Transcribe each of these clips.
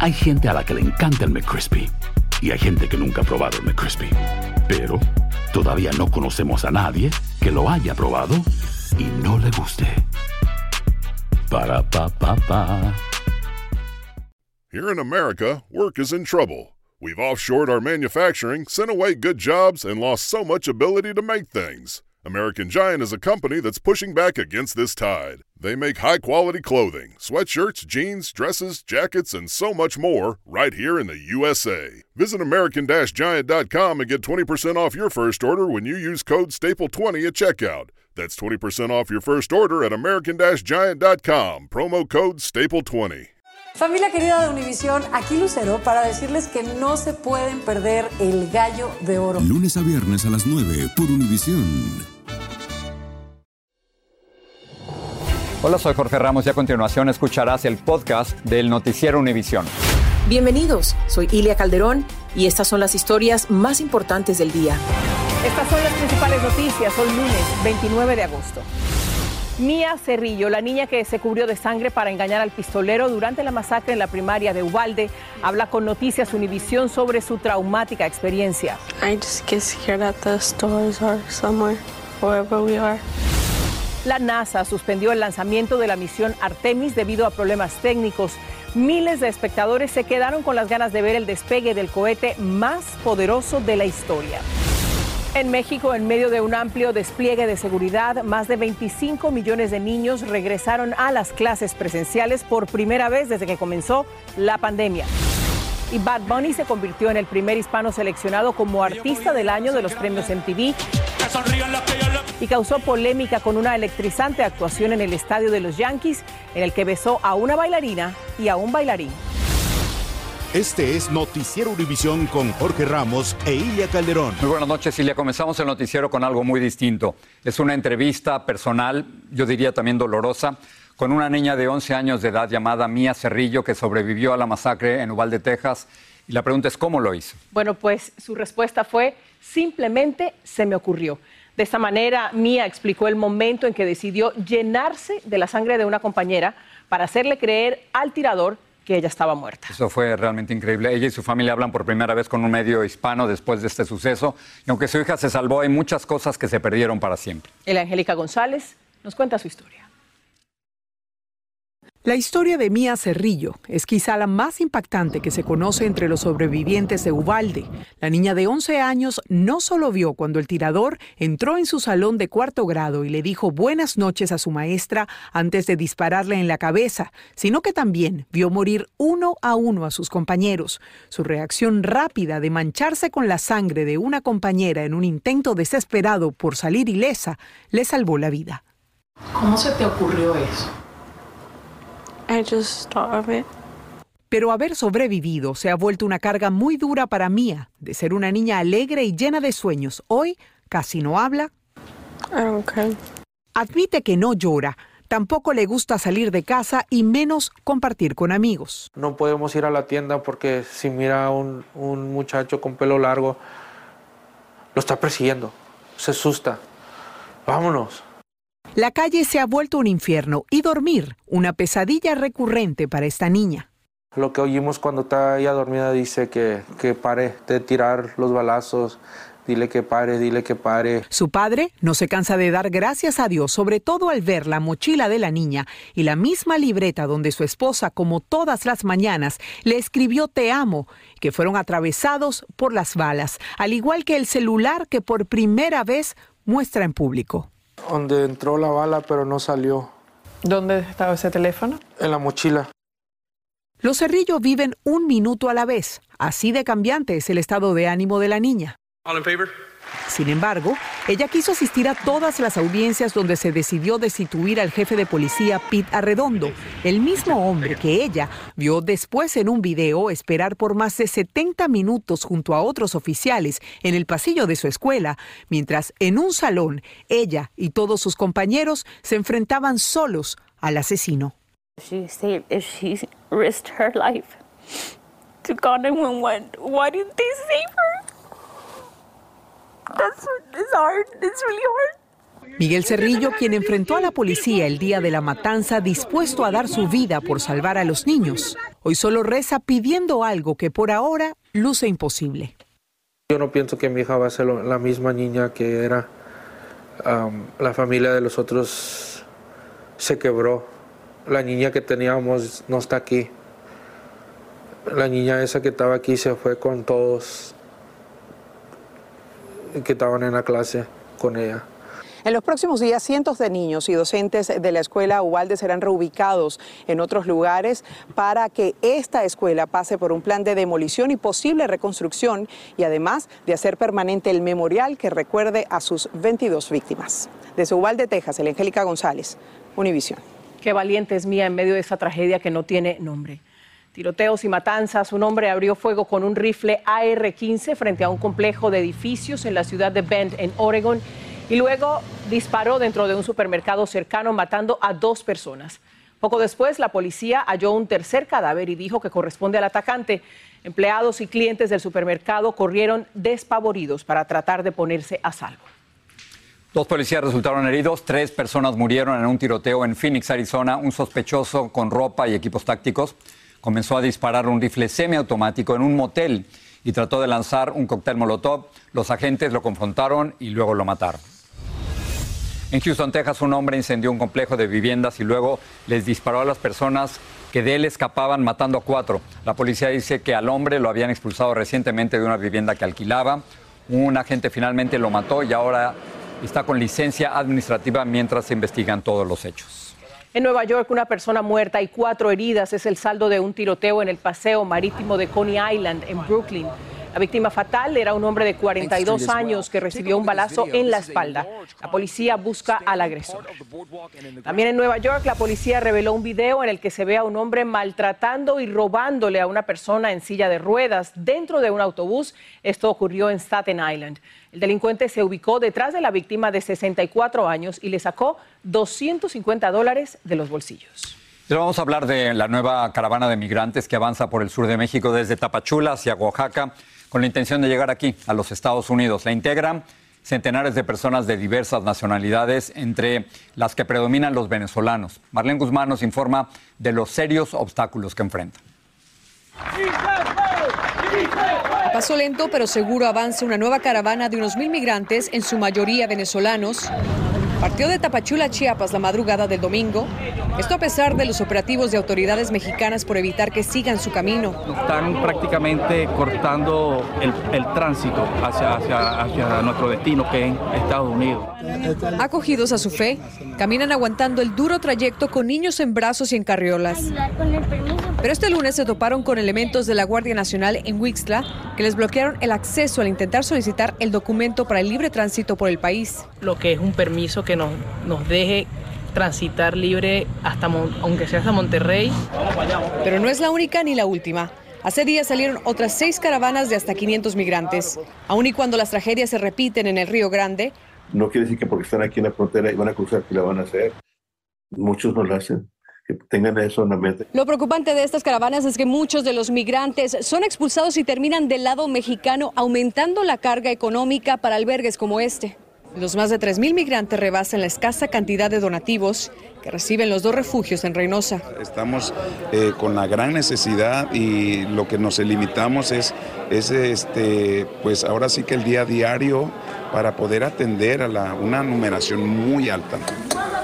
Hay gente a la que le encanta el McCrispy y hay gente que nunca ha probado el McCrispy. Pero todavía no conocemos a nadie que lo haya probado y no le guste. Para pa pa pa. Here in America, work is in trouble. We've offshored our manufacturing, sent away good jobs, and lost so much ability to make things. American Giant is a company that's pushing back against this tide. They make high quality clothing, sweatshirts, jeans, dresses, jackets, and so much more right here in the USA. Visit American Giant.com and get 20% off your first order when you use code STAPLE20 at checkout. That's 20% off your first order at American Giant.com. Promo code STAPLE20. Familia querida de Univisión, aquí Lucero para decirles que no se pueden perder el gallo de oro. Lunes a viernes a las 9 por Univisión. Hola, soy Jorge Ramos y a continuación escucharás el podcast del Noticiero Univisión. Bienvenidos, soy Ilia Calderón y estas son las historias más importantes del día. Estas son las principales noticias hoy lunes 29 de agosto. Mía Cerrillo, la niña que se cubrió de sangre para engañar al pistolero durante la masacre en la primaria de Ubalde, habla con Noticias Univisión sobre su traumática experiencia. I just get scared that the stores are somewhere, wherever we are. La NASA suspendió el lanzamiento de la misión Artemis debido a problemas técnicos. Miles de espectadores se quedaron con las ganas de ver el despegue del cohete más poderoso de la historia. En México, en medio de un amplio despliegue de seguridad, más de 25 millones de niños regresaron a las clases presenciales por primera vez desde que comenzó la pandemia. Y Bad Bunny se convirtió en el primer hispano seleccionado como artista del año de los premios MTV y causó polémica con una electrizante actuación en el estadio de los Yankees, en el que besó a una bailarina y a un bailarín. Este es Noticiero Univisión con Jorge Ramos e Ilia Calderón. Muy buenas noches, Ilia. Comenzamos el noticiero con algo muy distinto. Es una entrevista personal, yo diría también dolorosa, con una niña de 11 años de edad llamada Mía Cerrillo que sobrevivió a la masacre en Uvalde, Texas. Y la pregunta es, ¿cómo lo hizo? Bueno, pues su respuesta fue, simplemente se me ocurrió. De esta manera, Mía explicó el momento en que decidió llenarse de la sangre de una compañera para hacerle creer al tirador que ella estaba muerta. Eso fue realmente increíble. Ella y su familia hablan por primera vez con un medio hispano después de este suceso. Y aunque su hija se salvó, hay muchas cosas que se perdieron para siempre. El Angélica González nos cuenta su historia. La historia de Mía Cerrillo es quizá la más impactante que se conoce entre los sobrevivientes de Ubalde. La niña de 11 años no solo vio cuando el tirador entró en su salón de cuarto grado y le dijo buenas noches a su maestra antes de dispararle en la cabeza, sino que también vio morir uno a uno a sus compañeros. Su reacción rápida de mancharse con la sangre de una compañera en un intento desesperado por salir ilesa le salvó la vida. ¿Cómo se te ocurrió eso? I just thought of it. Pero haber sobrevivido se ha vuelto una carga muy dura para Mía. De ser una niña alegre y llena de sueños, hoy casi no habla. I don't cry. Admite que no llora. Tampoco le gusta salir de casa y menos compartir con amigos. No podemos ir a la tienda porque si mira a un, un muchacho con pelo largo, lo está persiguiendo. Se asusta. Vámonos. La calle se ha vuelto un infierno y dormir una pesadilla recurrente para esta niña. Lo que oímos cuando está ella dormida dice que, que pare de tirar los balazos, dile que pare, dile que pare. Su padre no se cansa de dar gracias a Dios, sobre todo al ver la mochila de la niña y la misma libreta donde su esposa, como todas las mañanas, le escribió Te amo, que fueron atravesados por las balas, al igual que el celular que por primera vez muestra en público. Donde entró la bala pero no salió. ¿Dónde estaba ese teléfono? En la mochila. Los Cerrillo viven un minuto a la vez. Así de cambiante es el estado de ánimo de la niña. Sin embargo, ella quiso asistir a todas las audiencias donde se decidió destituir al jefe de policía Pete Arredondo, el mismo hombre que ella vio después en un video esperar por más de 70 minutos junto a otros oficiales en el pasillo de su escuela, mientras en un salón ella y todos sus compañeros se enfrentaban solos al asesino. She said if she risked her life to call 911, why didn't they save her? Miguel Cerrillo, quien enfrentó a la policía el día de la matanza dispuesto a dar su vida por salvar a los niños, hoy solo reza pidiendo algo que por ahora luce imposible. Yo no pienso que mi hija va a ser la misma niña que era. la familia de los otros se quebró. La niña que teníamos no está aquí. La niña esa que estaba aquí se fue con todos que estaban en la clase con ella. En los próximos días, cientos de niños y docentes de la escuela Ubalde serán reubicados en otros lugares para que esta escuela pase por un plan de demolición y posible reconstrucción y además de hacer permanente el memorial que recuerde a sus 22 víctimas. Desde Ubalde, Texas, el Angélica González, Univisión. Qué valiente es mía en medio de esta tragedia que no tiene nombre. Tiroteos y matanzas. Un hombre abrió fuego con un rifle AR-15 frente a un complejo de edificios en la ciudad de Bend, en Oregon y luego disparó dentro de un supermercado cercano matando a dos personas. Poco después, la policía halló un tercer cadáver y dijo que corresponde al atacante. Empleados y clientes del supermercado corrieron despavoridos para tratar de ponerse a salvo. Dos policías resultaron heridos, tres personas murieron en un tiroteo en Phoenix, Arizona. Un sospechoso con ropa y equipos tácticos comenzó a disparar un rifle semiautomático en un motel y trató de lanzar un cóctel molotov. Los agentes lo confrontaron y luego lo mataron. En Houston, Texas, un hombre incendió un complejo de viviendas y luego les disparó a las personas que de él escapaban matando a cuatro. La policía dice que al hombre lo habían expulsado recientemente de una vivienda que alquilaba. Un agente finalmente lo mató y ahora está con licencia administrativa mientras se investigan todos los hechos. En Nueva York, una persona muerta y cuatro heridas es el saldo de un tiroteo en el paseo marítimo de Coney Island, en Brooklyn. La víctima fatal era un hombre de 42 años que recibió un balazo en la espalda. La policía busca al agresor. También en Nueva York, la policía reveló un video en el que se ve a un hombre maltratando y robándole a una persona en silla de ruedas dentro de un autobús. Esto ocurrió en Staten Island. El delincuente se ubicó detrás de la víctima de 64 años y le sacó 250 dólares de los bolsillos. Ahora vamos a hablar de la nueva caravana de migrantes que avanza por el sur de México desde Tapachula hacia Oaxaca con la intención de llegar aquí, a los Estados Unidos. La integran centenares de personas de diversas nacionalidades, entre las que predominan los venezolanos. Marlene Guzmán nos informa de los serios obstáculos que enfrentan. A paso lento pero seguro avanza una nueva caravana de unos mil migrantes, en su mayoría venezolanos, Partió de Tapachula, Chiapas, la madrugada del domingo. Esto a pesar de los operativos de autoridades mexicanas por evitar que sigan su camino. Están prácticamente cortando el, tránsito hacia, hacia, hacia nuestro destino, que es Estados Unidos. Acogidos a su fe, caminan aguantando el duro trayecto con niños en brazos y en carriolas. Pero este lunes se toparon con elementos de la Guardia Nacional en Wixla que les bloquearon el acceso al intentar solicitar el documento para el libre tránsito por el país. Lo que es un permiso que nos, nos deje transitar libre hasta, aunque sea hasta Monterrey. Pero no es la única ni la última. Hace días salieron otras seis caravanas de hasta 500 migrantes. Aun y cuando las tragedias se repiten en el Río Grande. No quiere decir que porque están aquí en la frontera y van a cruzar que la van a hacer. Muchos no lo hacen que tengan eso en la mente. Lo preocupante de estas caravanas es que muchos de los migrantes son expulsados y terminan del lado mexicano, aumentando la carga económica para albergues como este. Los más de 3.000 migrantes rebasan la escasa cantidad de donativos que reciben los dos refugios en Reynosa. Estamos eh, con la gran necesidad y lo que nos limitamos es, es este, pues ahora sí que el día a diario para poder atender a la, una numeración muy alta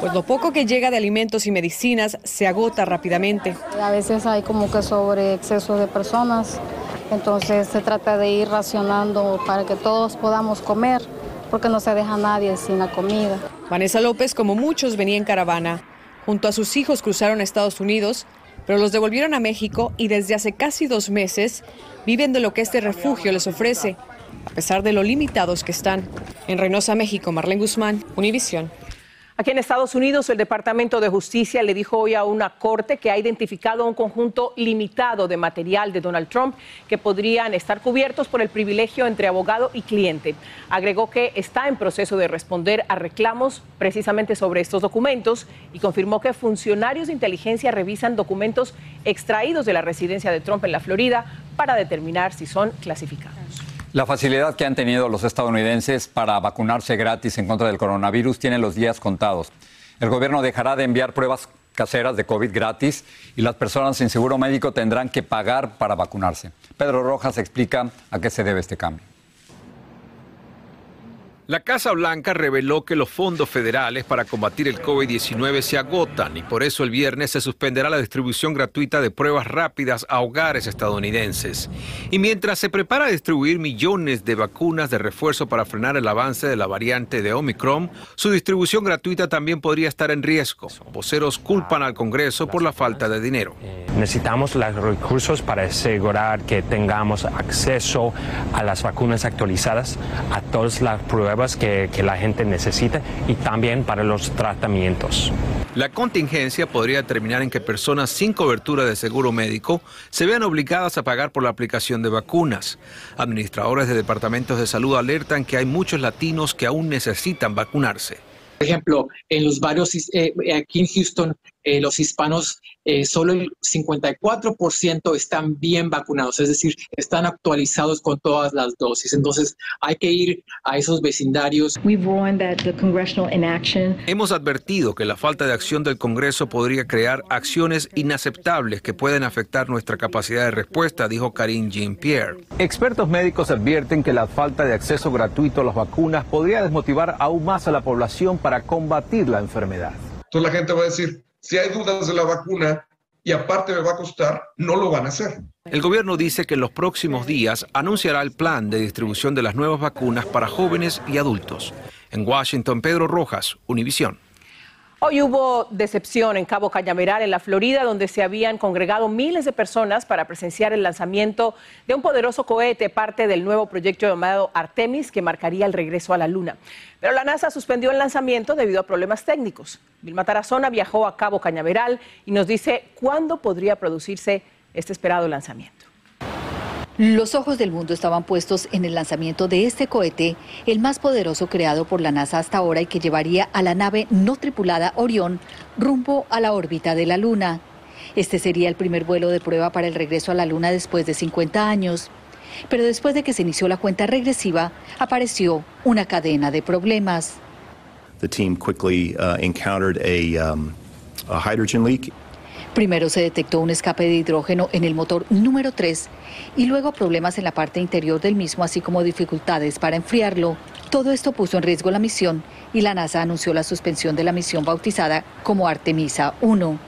pues lo poco que llega de alimentos y medicinas se agota rápidamente. A veces hay como que sobre exceso de personas, entonces se trata de ir racionando para que todos podamos comer, porque no se deja nadie sin la comida. Vanessa López, como muchos, venía en caravana. Junto a sus hijos cruzaron a Estados Unidos, pero los devolvieron a México y desde hace casi dos meses viven de lo que este refugio les ofrece, a pesar de lo limitados que están. En Reynosa, México, Marlene Guzmán, Univisión. Aquí en Estados Unidos, el Departamento de Justicia le dijo hoy a una corte que ha identificado un conjunto limitado de material de Donald Trump que podrían estar cubiertos por el privilegio entre abogado y cliente. Agregó que está en proceso de responder a reclamos precisamente sobre estos documentos y confirmó que funcionarios de inteligencia revisan documentos extraídos de la residencia de Trump en la Florida para determinar si son clasificados. La facilidad que han tenido los estadounidenses para vacunarse gratis en contra del coronavirus tiene los días contados. El gobierno dejará de enviar pruebas caseras de COVID gratis y las personas sin seguro médico tendrán que pagar para vacunarse. Pedro Rojas explica a qué se debe este cambio. La Casa Blanca reveló que los fondos federales para combatir el COVID-19 se agotan y por eso el viernes se suspenderá la distribución gratuita de pruebas rápidas a hogares estadounidenses. Y mientras se prepara a distribuir millones de vacunas de refuerzo para frenar el avance de la variante de Omicron, su distribución gratuita también podría estar en riesgo. Voceros culpan al Congreso por la falta de dinero. Necesitamos los recursos para asegurar que tengamos acceso a las vacunas actualizadas, a todas las pruebas que, que la gente necesita y también para los tratamientos. La contingencia podría terminar en que personas sin cobertura de seguro médico se vean obligadas a pagar por la aplicación de vacunas. Administradores de departamentos de salud alertan que hay muchos latinos que aún necesitan vacunarse. Por ejemplo, en los barrios eh, aquí en Houston, eh, los hispanos, eh, solo el 54% están bien vacunados, es decir, están actualizados con todas las dosis. Entonces, hay que ir a esos vecindarios. Hemos advertido que la falta de acción del Congreso podría crear acciones inaceptables que pueden afectar nuestra capacidad de respuesta, dijo Karine Jean-Pierre. Expertos médicos advierten que la falta de acceso gratuito a las vacunas podría desmotivar aún más a la población para combatir la enfermedad. Entonces la gente va a decir, si hay dudas de la vacuna y aparte me va a costar, no lo van a hacer. El gobierno dice que en los próximos días anunciará el plan de distribución de las nuevas vacunas para jóvenes y adultos. En Washington, Pedro Rojas, Univisión. Hoy hubo decepción en Cabo Cañaveral, en la Florida, donde se habían congregado miles de personas para presenciar el lanzamiento de un poderoso cohete, parte del nuevo proyecto llamado Artemis, que marcaría el regreso a la Luna. Pero la NASA suspendió el lanzamiento debido a problemas técnicos. Vilma Tarazona viajó a Cabo Cañaveral y nos dice cuándo podría producirse este esperado lanzamiento. Los ojos del mundo estaban puestos en el lanzamiento de este cohete, el más poderoso creado por la NASA hasta ahora y que llevaría a la nave no tripulada Orión rumbo a la órbita de la Luna. Este sería el primer vuelo de prueba para el regreso a la Luna después de 50 años. Pero después de que se inició la cuenta regresiva, apareció una cadena de problemas. The team quickly uh, encountered um, a hydrogen leak. Primero se detectó un escape de hidrógeno en el motor número 3 y luego problemas en la parte interior del mismo, así como dificultades para enfriarlo. Todo esto puso en riesgo la misión y la NASA anunció la suspensión de la misión bautizada como Artemisa 1.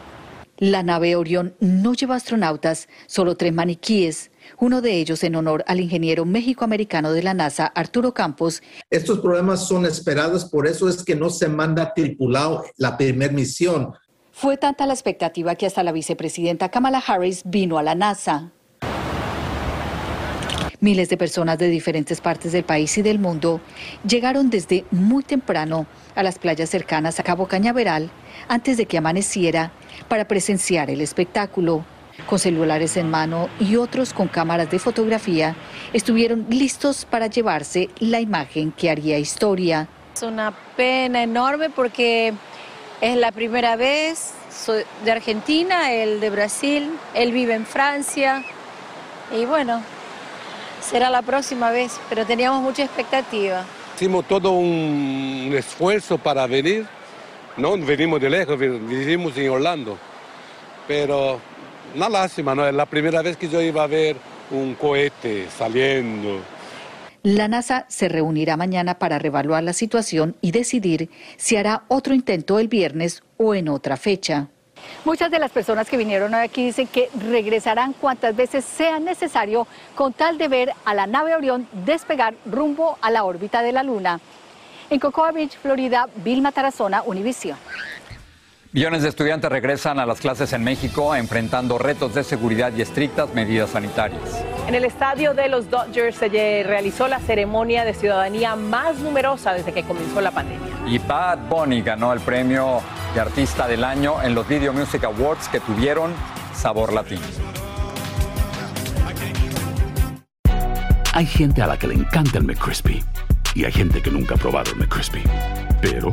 La nave Orión no lleva astronautas, solo tres maniquíes, uno de ellos en honor al ingeniero méxico-americano de la NASA, Arturo Campos. Estos problemas son esperados, por eso es que no se manda tripulado la primera misión fue tanta la expectativa que hasta la vicepresidenta Kamala Harris vino a la NASA. Miles de personas de diferentes partes del país y del mundo llegaron desde muy temprano a las playas cercanas a Cabo Cañaveral antes de que amaneciera para presenciar el espectáculo. Con celulares en mano y otros con cámaras de fotografía, estuvieron listos para llevarse la imagen que haría historia. Es una pena enorme porque es la primera vez, soy de Argentina, él de Brasil, él vive en Francia y bueno, será la próxima vez, pero teníamos mucha expectativa. Hicimos todo un esfuerzo para venir, ¿no? Venimos de lejos, vivimos en Orlando, pero una lástima, ¿no? Es la primera vez que yo iba a ver un cohete saliendo. La NASA se reunirá mañana para revaluar la situación y decidir si hará otro intento el viernes o en otra fecha. Muchas de las personas que vinieron hoy aquí dicen que regresarán cuantas veces sea necesario con tal de ver a la nave Orión despegar rumbo a la órbita de la Luna. En Cocoa Beach, Florida, Vilma Tarazona, Univisión. Millones de estudiantes regresan a las clases en México enfrentando retos de seguridad y estrictas medidas sanitarias. En el estadio de los Dodgers se realizó la ceremonia de ciudadanía más numerosa desde que comenzó la pandemia. Y Bad Bunny ganó el premio de artista del año en los Video Music Awards que tuvieron sabor latino. Hay gente a la que le encanta el McCrispy y hay gente que nunca ha probado el McCrispy. Pero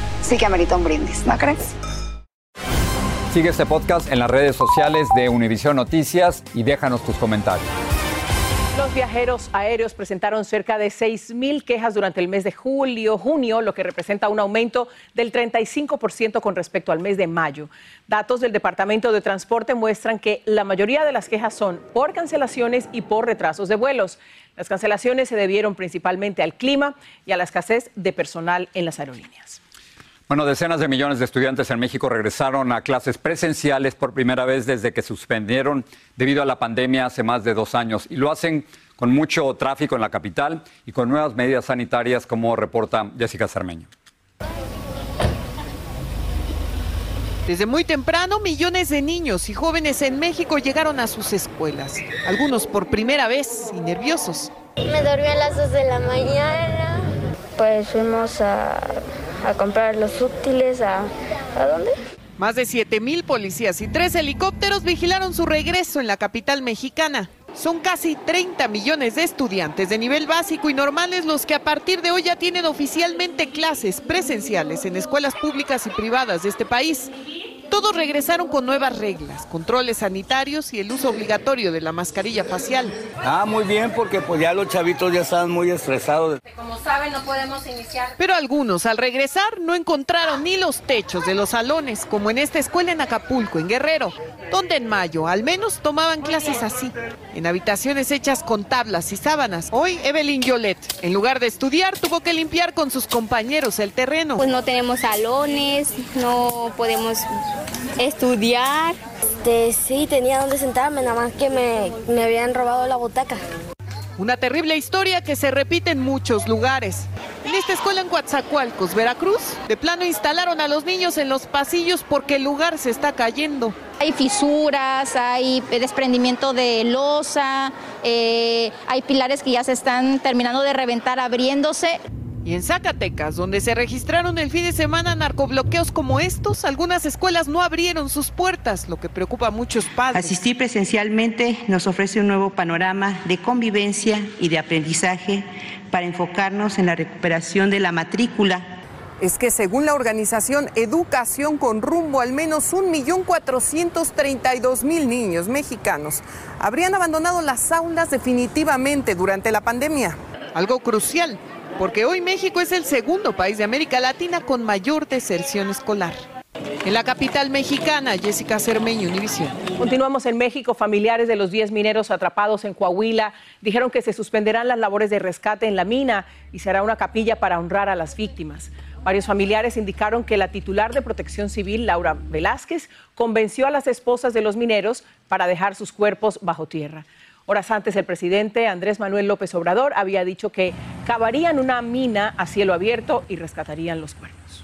sí que amerita un brindis, ¿no crees? Sigue este podcast en las redes sociales de Univision Noticias y déjanos tus comentarios. Los viajeros aéreos presentaron cerca de 6.000 quejas durante el mes de julio, junio, lo que representa un aumento del 35% con respecto al mes de mayo. Datos del Departamento de Transporte muestran que la mayoría de las quejas son por cancelaciones y por retrasos de vuelos. Las cancelaciones se debieron principalmente al clima y a la escasez de personal en las aerolíneas. Bueno, decenas de millones de estudiantes en México regresaron a clases presenciales por primera vez desde que suspendieron debido a la pandemia hace más de dos años y lo hacen con mucho tráfico en la capital y con nuevas medidas sanitarias, como reporta Jessica Cermeño. Desde muy temprano, millones de niños y jóvenes en México llegaron a sus escuelas, algunos por primera vez y nerviosos. Me dormí a las 2 de la mañana. Pues fuimos a a comprar los útiles, a, ¿a dónde? Más de 7 mil policías y tres helicópteros vigilaron su regreso en la capital mexicana. Son casi 30 millones de estudiantes de nivel básico y normales los que a partir de hoy ya tienen oficialmente clases presenciales en escuelas públicas y privadas de este país. Todos regresaron con nuevas reglas, controles sanitarios y el uso obligatorio de la mascarilla facial. Ah, muy bien, porque pues ya los chavitos ya estaban muy estresados. Como saben, no podemos iniciar. Pero algunos al regresar no encontraron ni los techos de los salones, como en esta escuela en Acapulco, en Guerrero, donde en mayo al menos tomaban clases así, en habitaciones hechas con tablas y sábanas. Hoy Evelyn Yolet, en lugar de estudiar, tuvo que limpiar con sus compañeros el terreno. Pues no tenemos salones, no podemos estudiar. Este, sí, tenía donde sentarme, nada más que me, me habían robado la butaca. Una terrible historia que se repite en muchos lugares. En esta escuela en Coatzacoalcos, Veracruz, de plano instalaron a los niños en los pasillos porque el lugar se está cayendo. Hay fisuras, hay desprendimiento de losa, eh, hay pilares que ya se están terminando de reventar, abriéndose. Y en Zacatecas, donde se registraron el fin de semana narcobloqueos como estos, algunas escuelas no abrieron sus puertas, lo que preocupa a muchos padres. Asistir presencialmente nos ofrece un nuevo panorama de convivencia y de aprendizaje para enfocarnos en la recuperación de la matrícula es que según la organización Educación con Rumbo, al menos 1.432.000 niños mexicanos habrían abandonado las aulas definitivamente durante la pandemia. Algo crucial porque hoy México es el segundo país de América Latina con mayor deserción escolar. En la capital mexicana, Jessica Cermeño, Univisión. Continuamos en México. Familiares de los 10 mineros atrapados en Coahuila dijeron que se suspenderán las labores de rescate en la mina y será una capilla para honrar a las víctimas. Varios familiares indicaron que la titular de Protección Civil, Laura Velázquez, convenció a las esposas de los mineros para dejar sus cuerpos bajo tierra. Horas antes, el presidente Andrés Manuel López Obrador había dicho que cavarían una mina a cielo abierto y rescatarían los cuerpos.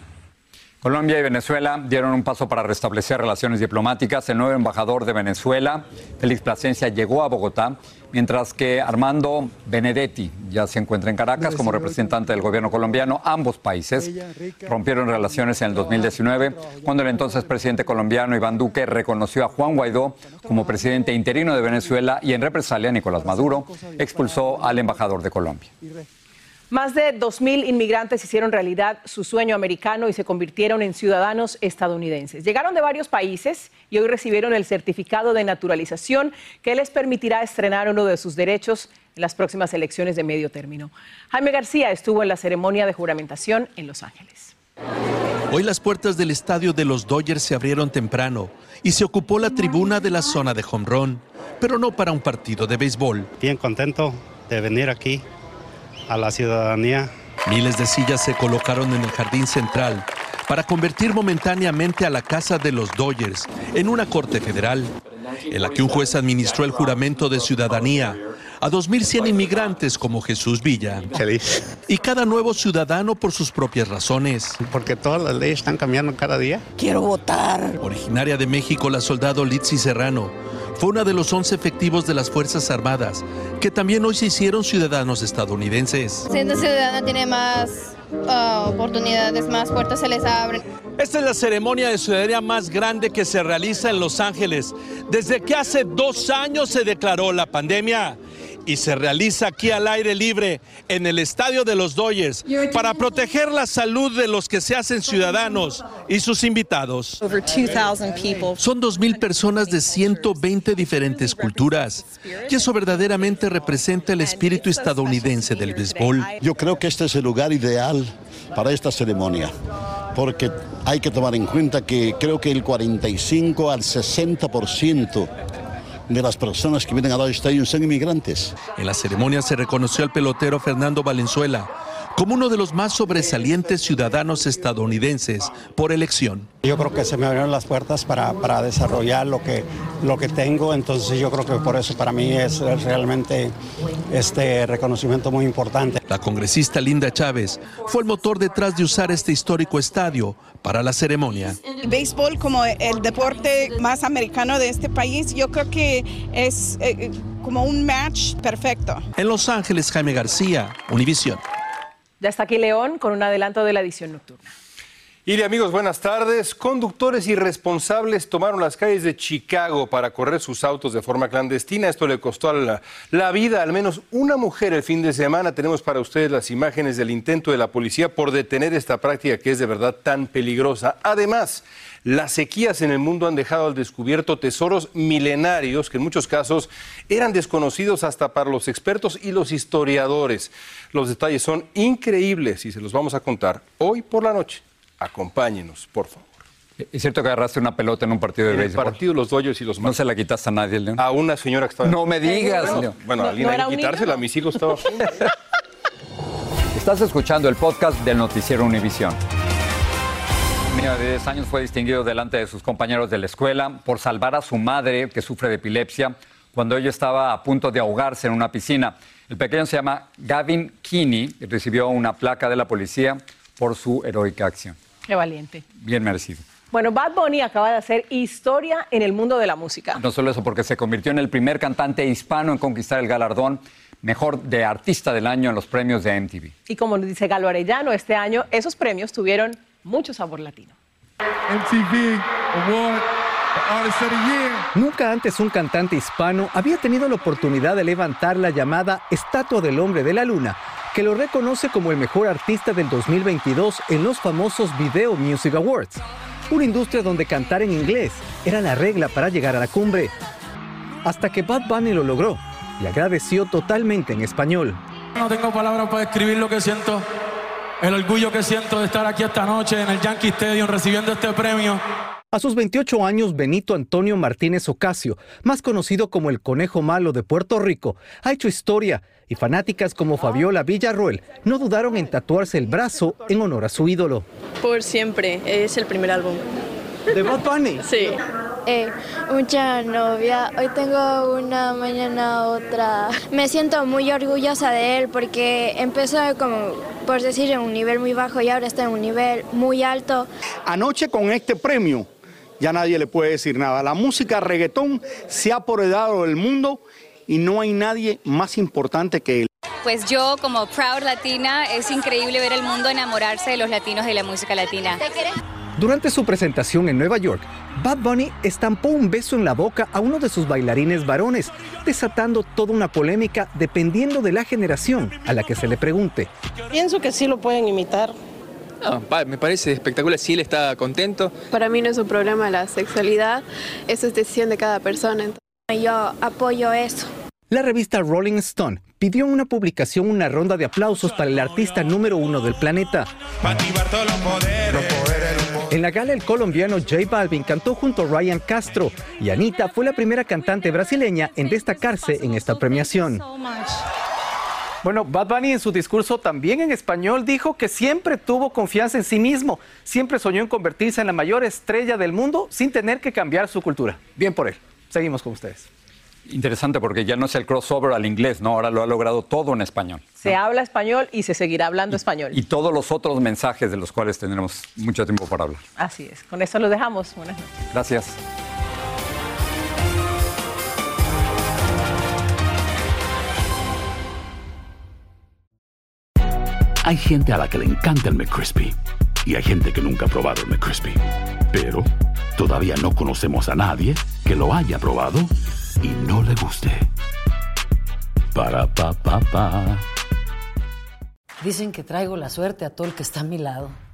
Colombia y Venezuela dieron un paso para restablecer relaciones diplomáticas. El nuevo embajador de Venezuela, Félix Plasencia, llegó a Bogotá, mientras que Armando Benedetti ya se encuentra en Caracas como representante del gobierno colombiano. Ambos países rompieron relaciones en el 2019, cuando el entonces presidente colombiano Iván Duque reconoció a Juan Guaidó como presidente interino de Venezuela y en represalia Nicolás Maduro expulsó al embajador de Colombia. Más de 2.000 inmigrantes hicieron realidad su sueño americano y se convirtieron en ciudadanos estadounidenses. Llegaron de varios países y hoy recibieron el certificado de naturalización que les permitirá estrenar uno de sus derechos en las próximas elecciones de medio término. Jaime García estuvo en la ceremonia de juramentación en Los Ángeles. Hoy las puertas del estadio de los Dodgers se abrieron temprano y se ocupó la tribuna de la zona de home run, pero no para un partido de béisbol. Bien contento de venir aquí a la ciudadanía. Miles de sillas se colocaron en el jardín central para convertir momentáneamente a la casa de los Dodgers en una corte federal, en la que un juez administró el juramento de ciudadanía a 2.100 inmigrantes como Jesús Villa. Feliz. Y cada nuevo ciudadano por sus propias razones. Porque todas las leyes están cambiando cada día. Quiero votar. Originaria de México, la soldado Litsi Serrano fue una de los 11 efectivos de las Fuerzas Armadas, que también hoy se hicieron ciudadanos estadounidenses. Siendo ciudadana tiene más uh, oportunidades, más puertas se les abren. Esta es la ceremonia de ciudadanía más grande que se realiza en Los Ángeles desde que hace dos años se declaró la pandemia y se realiza aquí al aire libre en el estadio de los Dodgers para proteger la salud de los que se hacen ciudadanos y sus invitados. Son 2.000 personas de 120 diferentes culturas y eso verdaderamente representa el espíritu estadounidense del béisbol. Yo creo que este es el lugar ideal para esta ceremonia porque hay que tomar en cuenta que creo que el 45 al 60% de las personas que vienen a Dodger Stadium son inmigrantes. En la ceremonia se reconoció al pelotero Fernando Valenzuela como uno de los más sobresalientes ciudadanos estadounidenses por elección. Yo creo que se me abrieron las puertas para, para desarrollar lo que, lo que tengo, entonces yo creo que por eso para mí es realmente este reconocimiento muy importante. La congresista Linda Chávez fue el motor detrás de usar este histórico estadio para la ceremonia. El béisbol como el deporte más americano de este país, yo creo que es eh, como un match perfecto. En Los Ángeles, Jaime García, Univisión. Ya está aquí León con un adelanto de la edición nocturna. Y amigos, buenas tardes. Conductores irresponsables tomaron las calles de Chicago para correr sus autos de forma clandestina. Esto le costó la, la, vida a al menos una mujer el fin de semana. Tenemos para ustedes las imágenes del intento de la policía por detener esta práctica que es de verdad tan peligrosa. Además, las sequías en el mundo han dejado al descubierto tesoros milenarios que en muchos casos eran desconocidos hasta para los expertos y los historiadores. Los detalles son increíbles y se los vamos a contar hoy por la noche. Acompáñenos, por favor. ¿Es cierto que agarraste una pelota en un partido de en béisbol? el partido los Dodgers y los No se la quitaste a nadie, León. A una señora que estaba... No me digas, Bueno, León. bueno No, alguien ¿no hay que quitársela. niño? Mis hijos estaban... Estás escuchando el podcast del noticiero Univisión. Niño de 10 años fue distinguido delante de sus compañeros de la escuela por salvar a su madre, que sufre de epilepsia, cuando ella estaba a punto de ahogarse en una piscina. El pequeño se llama Gavin Keeney y recibió una placa de la policía por su heroica acción. Qué valiente. Bien merecido. Bueno, Bad Bunny acaba de hacer historia en el mundo de la música. No solo eso, porque se convirtió en el primer cantante hispano en conquistar el galardón mejor de artista del año en los premios de MTV. Y como nos dice Galo Arellano, este año esos premios tuvieron mucho sabor latino. MTV Award. Nunca antes un cantante hispano había tenido la oportunidad de levantar la llamada Estatua del Hombre de la Luna, que lo reconoce como el mejor artista del 2022 en los famosos Video Music Awards, una industria donde cantar en inglés era la regla para llegar a la cumbre. Hasta que Bad Bunny lo logró y agradeció totalmente en español. No tengo palabras para describir lo que siento, el orgullo que siento de estar aquí esta noche en el Yankee Stadium recibiendo este premio. A sus 28 años, Benito Antonio Martínez Ocasio, más conocido como el Conejo Malo de Puerto Rico, ha hecho historia y fanáticas como Fabiola Villarroel no dudaron en tatuarse el brazo en honor a su ídolo. Por siempre, es el primer álbum. ¿De Bad Bunny? Sí. Eh, mucha novia, hoy tengo una, mañana otra. Me siento muy orgullosa de él porque empezó como, por decir, en un nivel muy bajo y ahora está en un nivel muy alto. Anoche con este premio ya nadie le puede decir nada. La música reggaetón se ha apoderado del mundo y no hay nadie más importante que él. Pues yo como proud latina es increíble ver el mundo enamorarse de los latinos y de la música latina. Durante su presentación en Nueva York, Bad Bunny estampó un beso en la boca a uno de sus bailarines varones, desatando toda una polémica dependiendo de la generación a la que se le pregunte. Pienso que sí lo pueden imitar. No, pa- me parece espectacular, si él está contento. Para mí no es un problema la sexualidad, eso es decisión de cada persona. Yo apoyo eso. La revista Rolling Stone pidió en una publicación una ronda de aplausos para el artista número uno del planeta. En la gala, el colombiano J Balvin cantó junto a Ryan Castro y Anita fue la primera cantante brasileña en destacarse en esta premiación. Bueno, Bad Bunny en su discurso también en español dijo que siempre tuvo confianza en sí mismo, siempre soñó en convertirse en la mayor estrella del mundo sin tener que cambiar su cultura. Bien por él. Seguimos con ustedes. Interesante porque ya no es el crossover al inglés, ¿no? Ahora lo ha logrado todo en español. Se habla español y se seguirá hablando español. Y todos los otros mensajes de los cuales tendremos mucho tiempo para hablar. Así es. Con eso lo dejamos. Buenas noches. Gracias. Hay gente a la que le encanta el McCrispy y hay gente que nunca ha probado el McCrispy. Pero todavía no conocemos a nadie que lo haya probado y no le guste. Para pa. Dicen que traigo la suerte a todo el que está a mi lado